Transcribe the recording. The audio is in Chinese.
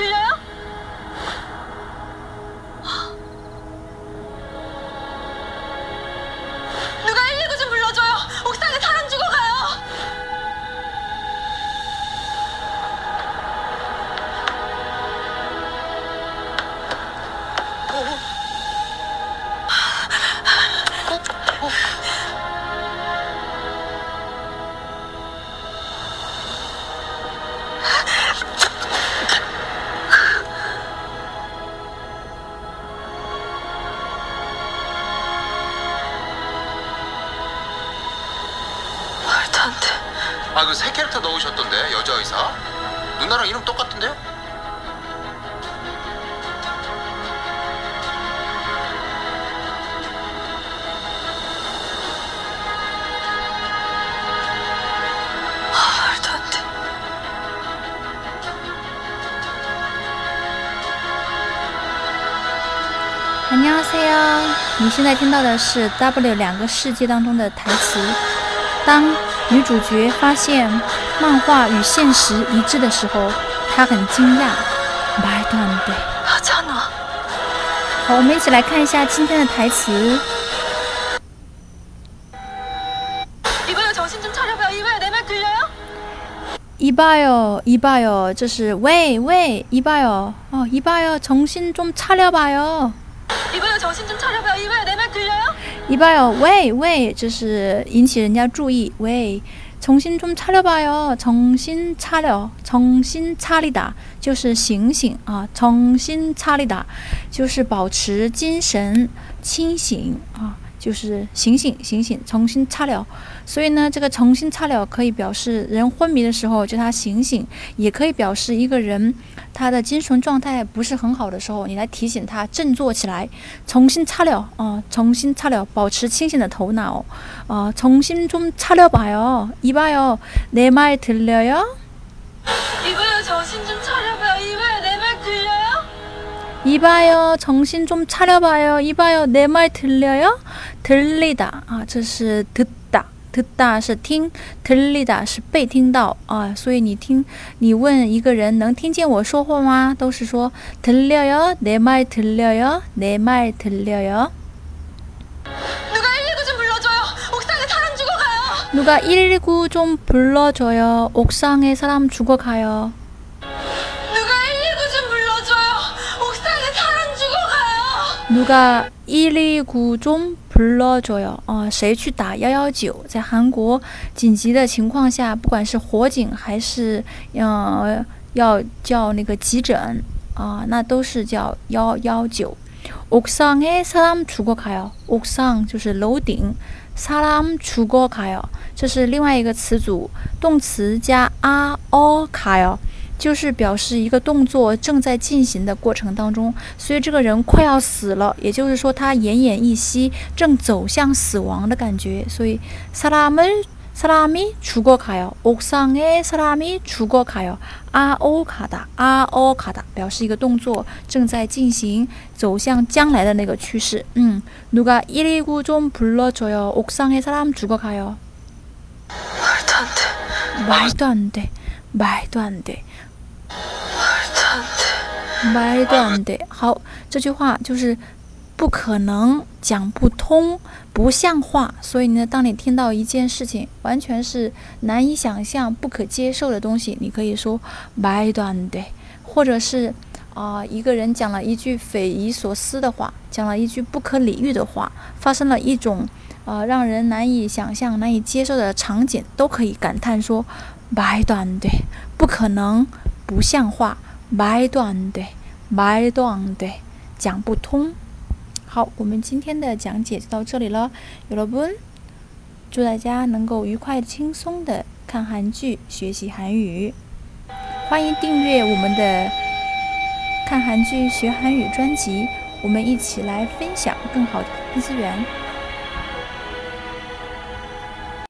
들려요? 말도 안 돼. 아 그 새 캐릭터 넣으셨던데 여자 의사 누나랑 이름 똑같은데요? 말도 안 돼. 안녕하세요，你现在听到的是《W 两个世界》当中的台词。当 女主角发现漫画与现实一致的时候，她很惊讶。말도안 돼。 하잖아. 好，我们一起来看一下今天的台词。 이봐요, 정신 좀 차려봐요. 이봐요, 내 말 들려요? 이봐요，이봐요，这是喂喂，이봐요，哦，이봐요，重新좀 차려봐요。 이봐요, 정신 좀 차려봐요. 이봐요, 내 말 들려요? 이봐요，喂喂，这是引起人家注意。喂，重新좀 차려봐요，重新擦了，重新擦里打，就是醒醒啊，重新擦里打，就是保持精神清醒啊， 就是醒醒醒醒，重新擦了。所以呢，这个重新擦了可以表示人昏迷的时候叫他醒醒，也可以表示一个人他的精神状态不是很好的时候，你来提醒他振作起来，重新擦了啊，重新擦了，保持清醒的头脑啊，重新좀擦了봐요，이봐요내말들려요？ 이봐요, 정신 좀 차려 이봐요，重新좀擦了봐요，이봐요내말들려요？ 들리다啊，这是듣다。듣다是听，들리다是被听到啊，所以你听，你问一个人能听见我说话吗？都是说들려요내말들려요내말들려요。 누가 119 좀 불러줘요. 옥상에 사람 죽어가요. 누가 119 좀 불러줘요. 옥상에 사람 죽어가요. 누가 119 좀 불러줘요. 哦，谁去打幺幺九？在韩国紧急的情况下，不管是火警还是呃要叫那个急诊啊、那都是叫幺幺九。옥상에사람죽어가요。옥상就是楼顶，사람죽어가요，这是另外一个词组，动词加아어가요。 就是表示一个动作正在进行的过程当中，所以这个人快要死了，也就是说他奄奄一息，正走向死亡的感觉。所以사람을사람이죽어가요옥상에사람이죽어가요아오가다아오가다表示一个动作正在进行，走向将来的那个趋势。嗯，누가119좀 불러줘요。옥상에사람죽어가요。 말도 안 돼. 말도안돼말도안돼 말도 안 돼. 말도안 돼。 好，这句话就是不可能、讲不通、不像话。所以呢，当你听到一件事情完全是难以想象、不可接受的东西，你可以说말도안 돼， 或者是啊、一个人讲了一句匪夷所思的话，讲了一句不可理喻的话，发生了一种呃让人难以想象、难以接受的场景，都可以感叹说말도안 돼， 不可能、不像话。 말도안 돼， 말도안 돼， 讲不通。好，我们今天的讲解就到这里了，여러분，祝大家能够愉快、轻松的看韩剧、学习韩语。欢迎订阅我们的看韩剧学韩语专辑，我们一起来分享更好的资源。